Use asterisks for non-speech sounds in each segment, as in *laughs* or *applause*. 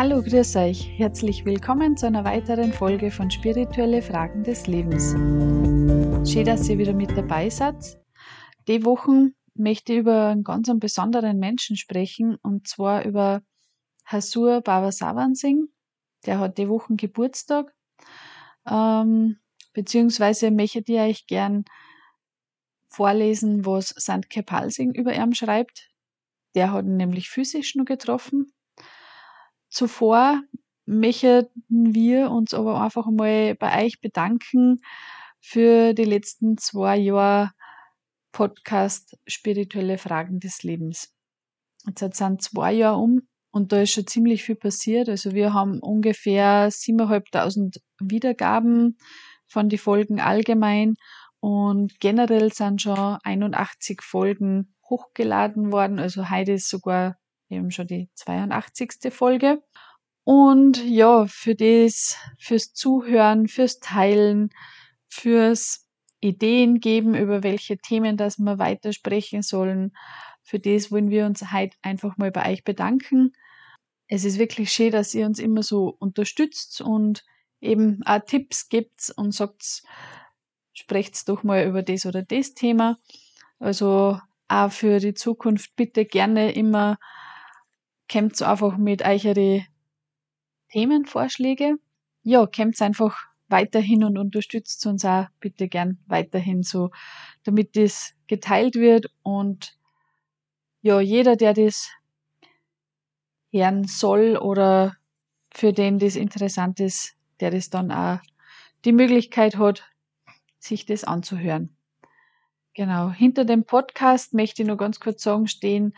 Hallo, grüß euch. Herzlich willkommen zu einer weiteren Folge von Spirituelle Fragen des Lebens. Schön, dass ihr wieder mit dabei seid. Die Wochen möchte ich über einen ganz besonderen Menschen sprechen und zwar über Hasur Baba Singh. Der hat die Wochen Geburtstag. Ähm, beziehungsweise möchte ich euch gern vorlesen, was Sant Kepal Singh über ihn schreibt. Der hat ihn nämlich physisch nur getroffen Zuvor möchten wir uns aber einfach mal bei euch bedanken für die letzten zwei Jahre Podcast Spirituelle Fragen des Lebens. Jetzt sind zwei Jahre um und da ist schon ziemlich viel passiert. Also wir haben ungefähr 7.500 Wiedergaben von den Folgen allgemein und generell sind schon 81 Folgen hochgeladen worden. Also heute ist sogar eben schon die 82. Folge. Und ja, für das, fürs Zuhören, fürs Teilen, fürs Ideen geben, über welche Themen das wir weiter sprechen sollen. Für das wollen wir uns heute einfach mal bei euch bedanken. Es ist wirklich schön, dass ihr uns immer so unterstützt und eben auch Tipps gibt und sagt, sprecht doch mal über das oder das Thema. Also auch für die Zukunft bitte gerne immer kommt einfach mit eure Themenvorschläge. Ja, kommt einfach weiterhin und unterstützt uns auch bitte gern weiterhin so, damit das geteilt wird und ja, jeder, der das hören soll oder für den das interessant ist, der das dann auch die Möglichkeit hat, sich das anzuhören. Genau. Hinter dem Podcast möchte ich nur ganz kurz sagen, stehen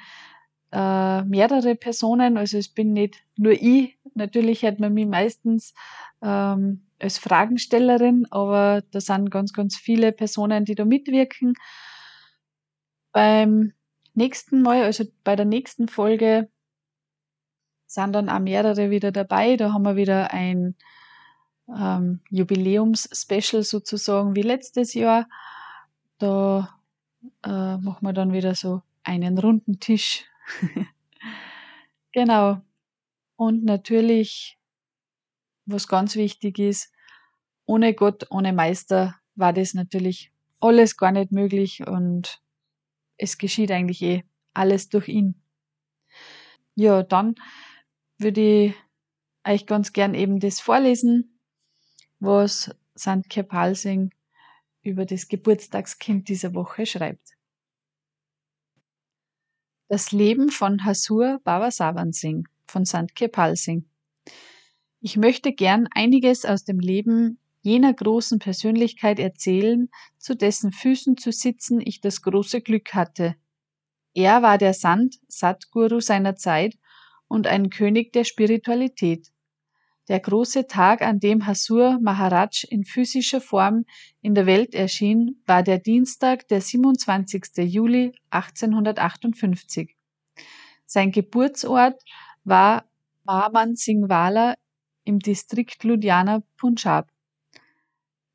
äh, mehrere Personen. Also es bin nicht nur ich. Natürlich hat man mich meistens ähm, als Fragenstellerin, aber da sind ganz, ganz viele Personen, die da mitwirken. Beim nächsten Mal, also bei der nächsten Folge, sind dann auch mehrere wieder dabei. Da haben wir wieder ein ähm, Jubiläums-Special sozusagen wie letztes Jahr. Da äh, machen wir dann wieder so einen runden Tisch *laughs* genau. Und natürlich, was ganz wichtig ist, ohne Gott, ohne Meister war das natürlich alles gar nicht möglich und es geschieht eigentlich eh alles durch ihn. Ja, dann würde ich euch ganz gern eben das vorlesen, was Sant Kepalsing über das Geburtstagskind dieser Woche schreibt. Das Leben von Hasur Babasavan Singh von Sant Kirpal Singh. Ich möchte gern einiges aus dem Leben jener großen Persönlichkeit erzählen, zu dessen Füßen zu sitzen ich das große Glück hatte. Er war der Sant Satguru seiner Zeit und ein König der Spiritualität. Der große Tag, an dem Hasur Maharaj in physischer Form in der Welt erschien, war der Dienstag, der 27. Juli 1858. Sein Geburtsort war Maman Singhwala im Distrikt Ludhiana, Punjab.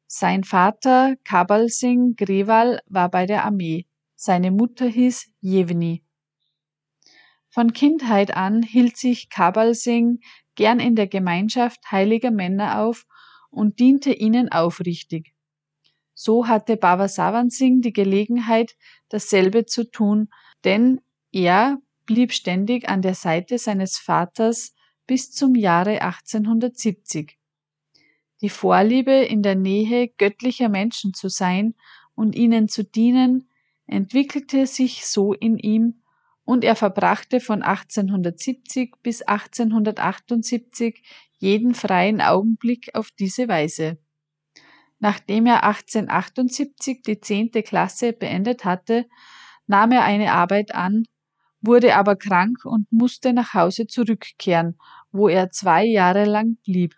Sein Vater Kabal Singh Grewal war bei der Armee. Seine Mutter hieß Jevni. Von Kindheit an hielt sich Kabal Singh gern in der Gemeinschaft heiliger Männer auf und diente ihnen aufrichtig. So hatte Baba Savan Singh die Gelegenheit, dasselbe zu tun, denn er blieb ständig an der Seite seines Vaters bis zum Jahre 1870. Die Vorliebe, in der Nähe göttlicher Menschen zu sein und ihnen zu dienen, entwickelte sich so in ihm und er verbrachte von 1870 bis 1878 jeden freien Augenblick auf diese Weise. Nachdem er 1878 die zehnte Klasse beendet hatte, nahm er eine Arbeit an, wurde aber krank und musste nach Hause zurückkehren, wo er zwei Jahre lang blieb.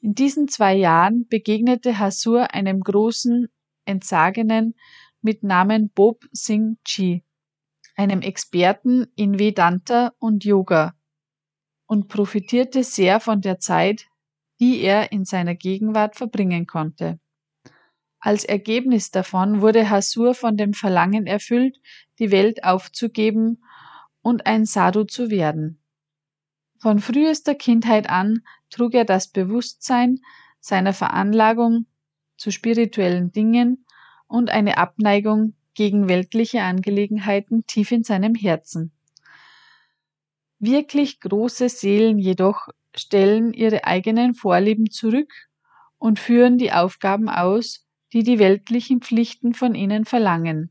In diesen zwei Jahren begegnete Hasur einem großen Entsagenen mit Namen Bob Singh Chi einem Experten in Vedanta und Yoga und profitierte sehr von der Zeit, die er in seiner Gegenwart verbringen konnte. Als Ergebnis davon wurde Hasur von dem Verlangen erfüllt, die Welt aufzugeben und ein Sadhu zu werden. Von frühester Kindheit an trug er das Bewusstsein seiner Veranlagung zu spirituellen Dingen und eine Abneigung gegen weltliche Angelegenheiten tief in seinem Herzen. Wirklich große Seelen jedoch stellen ihre eigenen Vorlieben zurück und führen die Aufgaben aus, die die weltlichen Pflichten von ihnen verlangen.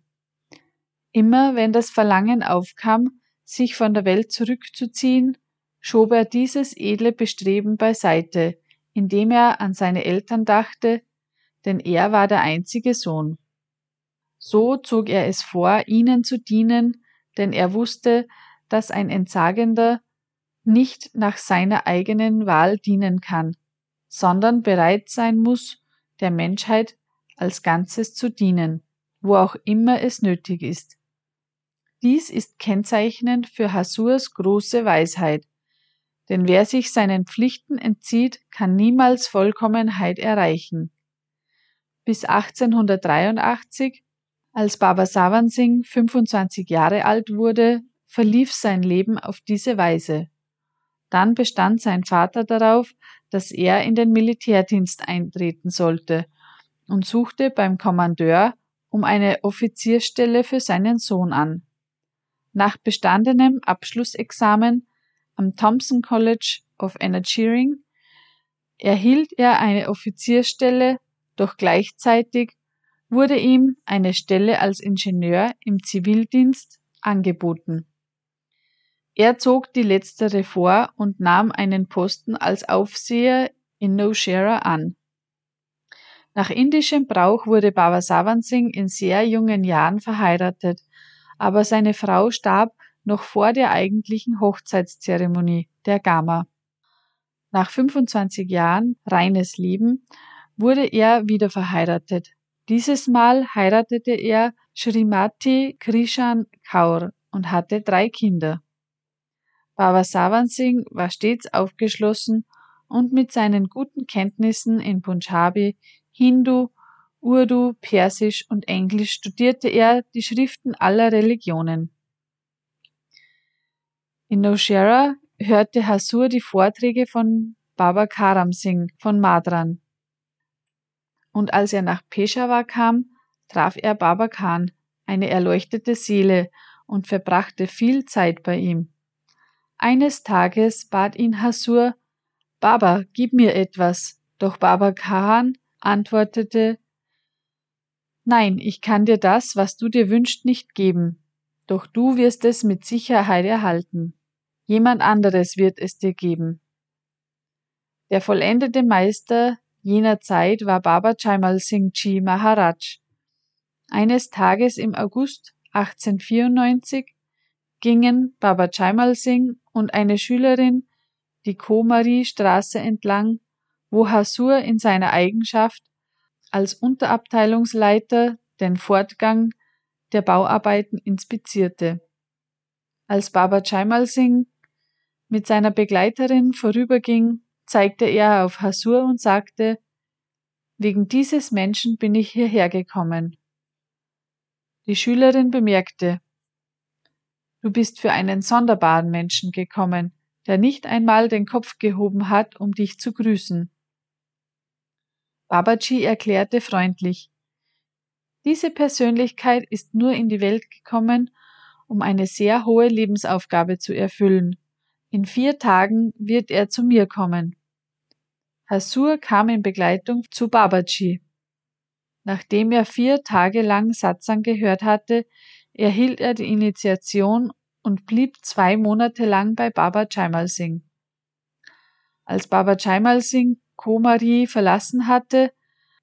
Immer wenn das Verlangen aufkam, sich von der Welt zurückzuziehen, schob er dieses edle Bestreben beiseite, indem er an seine Eltern dachte, denn er war der einzige Sohn. So zog er es vor, ihnen zu dienen, denn er wusste, dass ein Entsagender nicht nach seiner eigenen Wahl dienen kann, sondern bereit sein muss, der Menschheit als Ganzes zu dienen, wo auch immer es nötig ist. Dies ist kennzeichnend für Hasurs große Weisheit, denn wer sich seinen Pflichten entzieht, kann niemals Vollkommenheit erreichen. Bis 1883, als Baba Sawan Singh 25 Jahre alt wurde, verlief sein Leben auf diese Weise. Dann bestand sein Vater darauf, dass er in den Militärdienst eintreten sollte und suchte beim Kommandeur um eine Offizierstelle für seinen Sohn an. Nach bestandenem Abschlussexamen am Thompson College of Engineering erhielt er eine Offizierstelle, doch gleichzeitig wurde ihm eine Stelle als Ingenieur im Zivildienst angeboten. Er zog die letztere vor und nahm einen Posten als Aufseher in Nowshera an. Nach indischem Brauch wurde Baba Singh in sehr jungen Jahren verheiratet, aber seine Frau starb noch vor der eigentlichen Hochzeitszeremonie, der Gama. Nach 25 Jahren reines Leben wurde er wieder verheiratet. Dieses Mal heiratete er Srimati Krishan Kaur und hatte drei Kinder. Baba Sawan Singh war stets aufgeschlossen und mit seinen guten Kenntnissen in Punjabi, Hindu, Urdu, Persisch und Englisch studierte er die Schriften aller Religionen. In Nowshera hörte Hasur die Vorträge von Baba Karam Singh von Madran. Und als er nach Peshawar kam, traf er Baba Khan, eine erleuchtete Seele, und verbrachte viel Zeit bei ihm. Eines Tages bat ihn Hasur, Baba, gib mir etwas. Doch Baba Khan antwortete, Nein, ich kann dir das, was du dir wünschst, nicht geben, doch du wirst es mit Sicherheit erhalten. Jemand anderes wird es dir geben. Der vollendete Meister jener Zeit war Baba Jaimal Singh Ji Maharaj. Eines Tages im August 1894 gingen Baba Jaimal Singh und eine Schülerin die Komari Straße entlang, wo Hasur in seiner Eigenschaft als Unterabteilungsleiter den Fortgang der Bauarbeiten inspizierte. Als Baba Jaimal Singh mit seiner Begleiterin vorüberging, zeigte er auf Hasur und sagte, Wegen dieses Menschen bin ich hierher gekommen. Die Schülerin bemerkte, Du bist für einen sonderbaren Menschen gekommen, der nicht einmal den Kopf gehoben hat, um dich zu grüßen. Babaji erklärte freundlich, diese Persönlichkeit ist nur in die Welt gekommen, um eine sehr hohe Lebensaufgabe zu erfüllen. In vier Tagen wird er zu mir kommen. Hasur kam in Begleitung zu Babaji. Nachdem er vier Tage lang Satsang gehört hatte, erhielt er die Initiation und blieb zwei Monate lang bei Baba Jaimal Singh. Als Baba Jaimal Singh Komari verlassen hatte,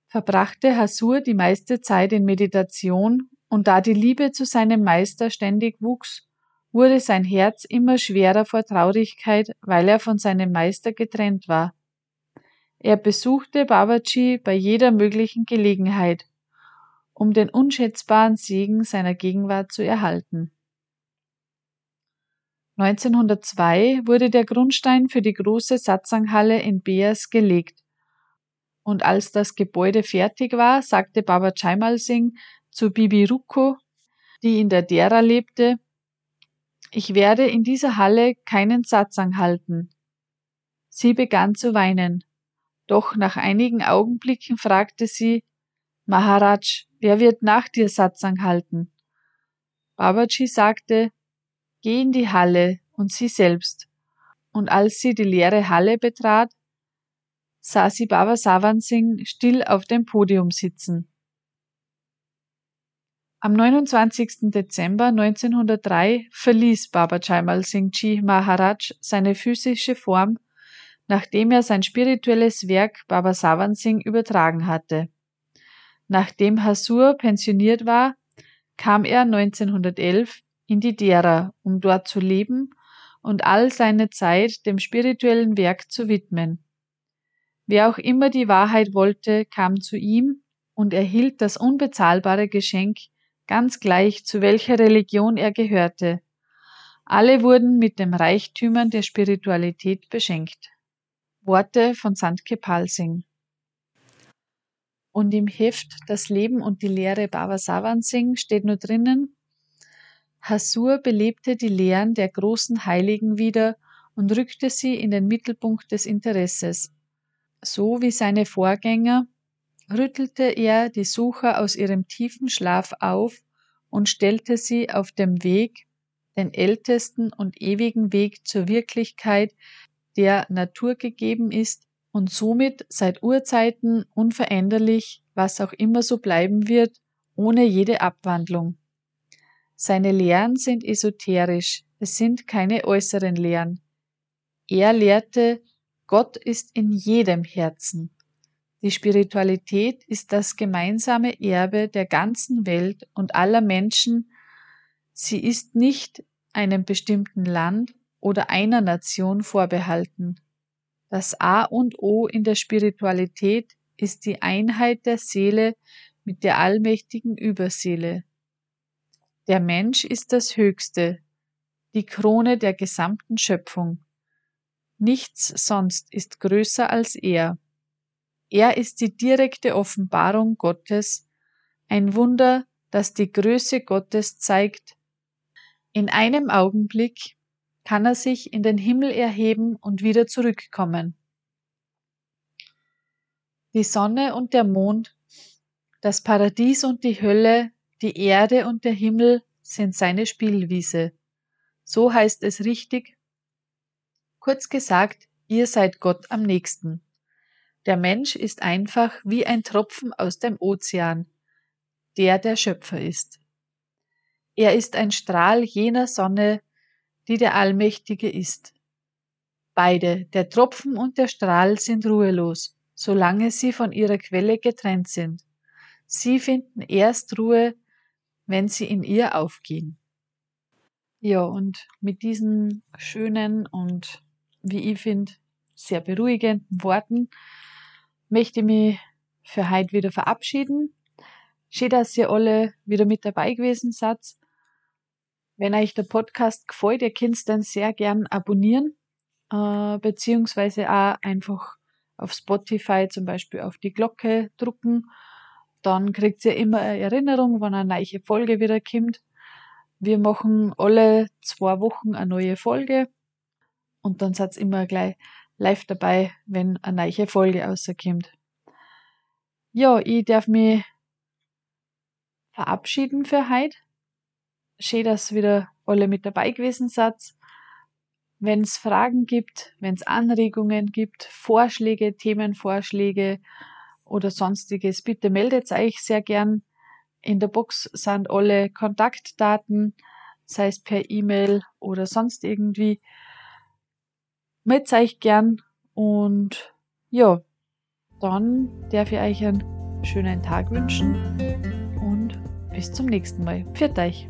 verbrachte Hasur die meiste Zeit in Meditation und da die Liebe zu seinem Meister ständig wuchs, wurde sein Herz immer schwerer vor Traurigkeit, weil er von seinem Meister getrennt war. Er besuchte Babaji bei jeder möglichen Gelegenheit, um den unschätzbaren Segen seiner Gegenwart zu erhalten. 1902 wurde der Grundstein für die große Satsanghalle in Beas gelegt. Und als das Gebäude fertig war, sagte Baba Jaimal Singh zu Bibi Rukko, die in der Dera lebte, ich werde in dieser Halle keinen Satsang halten. Sie begann zu weinen. Doch nach einigen Augenblicken fragte sie, Maharaj, wer wird nach dir Satsang halten? Babaji sagte, geh in die Halle und sie selbst. Und als sie die leere Halle betrat, sah sie Baba Savan Singh still auf dem Podium sitzen. Am 29. Dezember 1903 verließ Baba Jaimal Singh Ji Maharaj seine physische Form, nachdem er sein spirituelles Werk Baba Savan Singh übertragen hatte. Nachdem Hasur pensioniert war, kam er 1911 in die Dera, um dort zu leben und all seine Zeit dem spirituellen Werk zu widmen. Wer auch immer die Wahrheit wollte, kam zu ihm und erhielt das unbezahlbare Geschenk, ganz gleich zu welcher Religion er gehörte. Alle wurden mit den Reichtümern der Spiritualität beschenkt. Worte von Sant Kepal Singh. Und im Heft Das Leben und die Lehre Baba Savan Singh steht nur drinnen, Hasur belebte die Lehren der großen Heiligen wieder und rückte sie in den Mittelpunkt des Interesses. So wie seine Vorgänger rüttelte er die Sucher aus ihrem tiefen Schlaf auf und stellte sie auf dem Weg, den ältesten und ewigen Weg zur Wirklichkeit, der Natur gegeben ist und somit seit Urzeiten unveränderlich, was auch immer so bleiben wird, ohne jede Abwandlung. Seine Lehren sind esoterisch, es sind keine äußeren Lehren. Er lehrte, Gott ist in jedem Herzen. Die Spiritualität ist das gemeinsame Erbe der ganzen Welt und aller Menschen. Sie ist nicht einem bestimmten Land oder einer Nation vorbehalten. Das A und O in der Spiritualität ist die Einheit der Seele mit der allmächtigen Überseele. Der Mensch ist das Höchste, die Krone der gesamten Schöpfung. Nichts sonst ist größer als er. Er ist die direkte Offenbarung Gottes, ein Wunder, das die Größe Gottes zeigt. In einem Augenblick kann er sich in den Himmel erheben und wieder zurückkommen. Die Sonne und der Mond, das Paradies und die Hölle die Erde und der Himmel sind seine Spielwiese. So heißt es richtig. Kurz gesagt, ihr seid Gott am nächsten. Der Mensch ist einfach wie ein Tropfen aus dem Ozean, der der Schöpfer ist. Er ist ein Strahl jener Sonne, die der Allmächtige ist. Beide, der Tropfen und der Strahl, sind ruhelos, solange sie von ihrer Quelle getrennt sind. Sie finden erst Ruhe, wenn sie in ihr aufgehen. Ja, und mit diesen schönen und, wie ich finde, sehr beruhigenden Worten möchte ich mich für heute wieder verabschieden. Schön, dass ihr alle wieder mit dabei gewesen seid. Wenn euch der Podcast gefällt, ihr könnt den sehr gern abonnieren, äh, beziehungsweise auch einfach auf Spotify zum Beispiel auf die Glocke drucken dann kriegt ihr immer eine Erinnerung, wenn eine neue Folge wieder kommt. Wir machen alle zwei Wochen eine neue Folge und dann seid ihr immer gleich live dabei, wenn eine neue Folge rauskommt. Ja, ich darf mich verabschieden für heute. Schön, dass wieder alle mit dabei gewesen seid. Wenn es Fragen gibt, wenn es Anregungen gibt, Vorschläge, Themenvorschläge, oder sonstiges, bitte meldet euch sehr gern. In der Box sind alle Kontaktdaten, sei es per E-Mail oder sonst irgendwie. Meldet euch gern und ja, dann darf ich euch einen schönen Tag wünschen und bis zum nächsten Mal. Pfiat euch!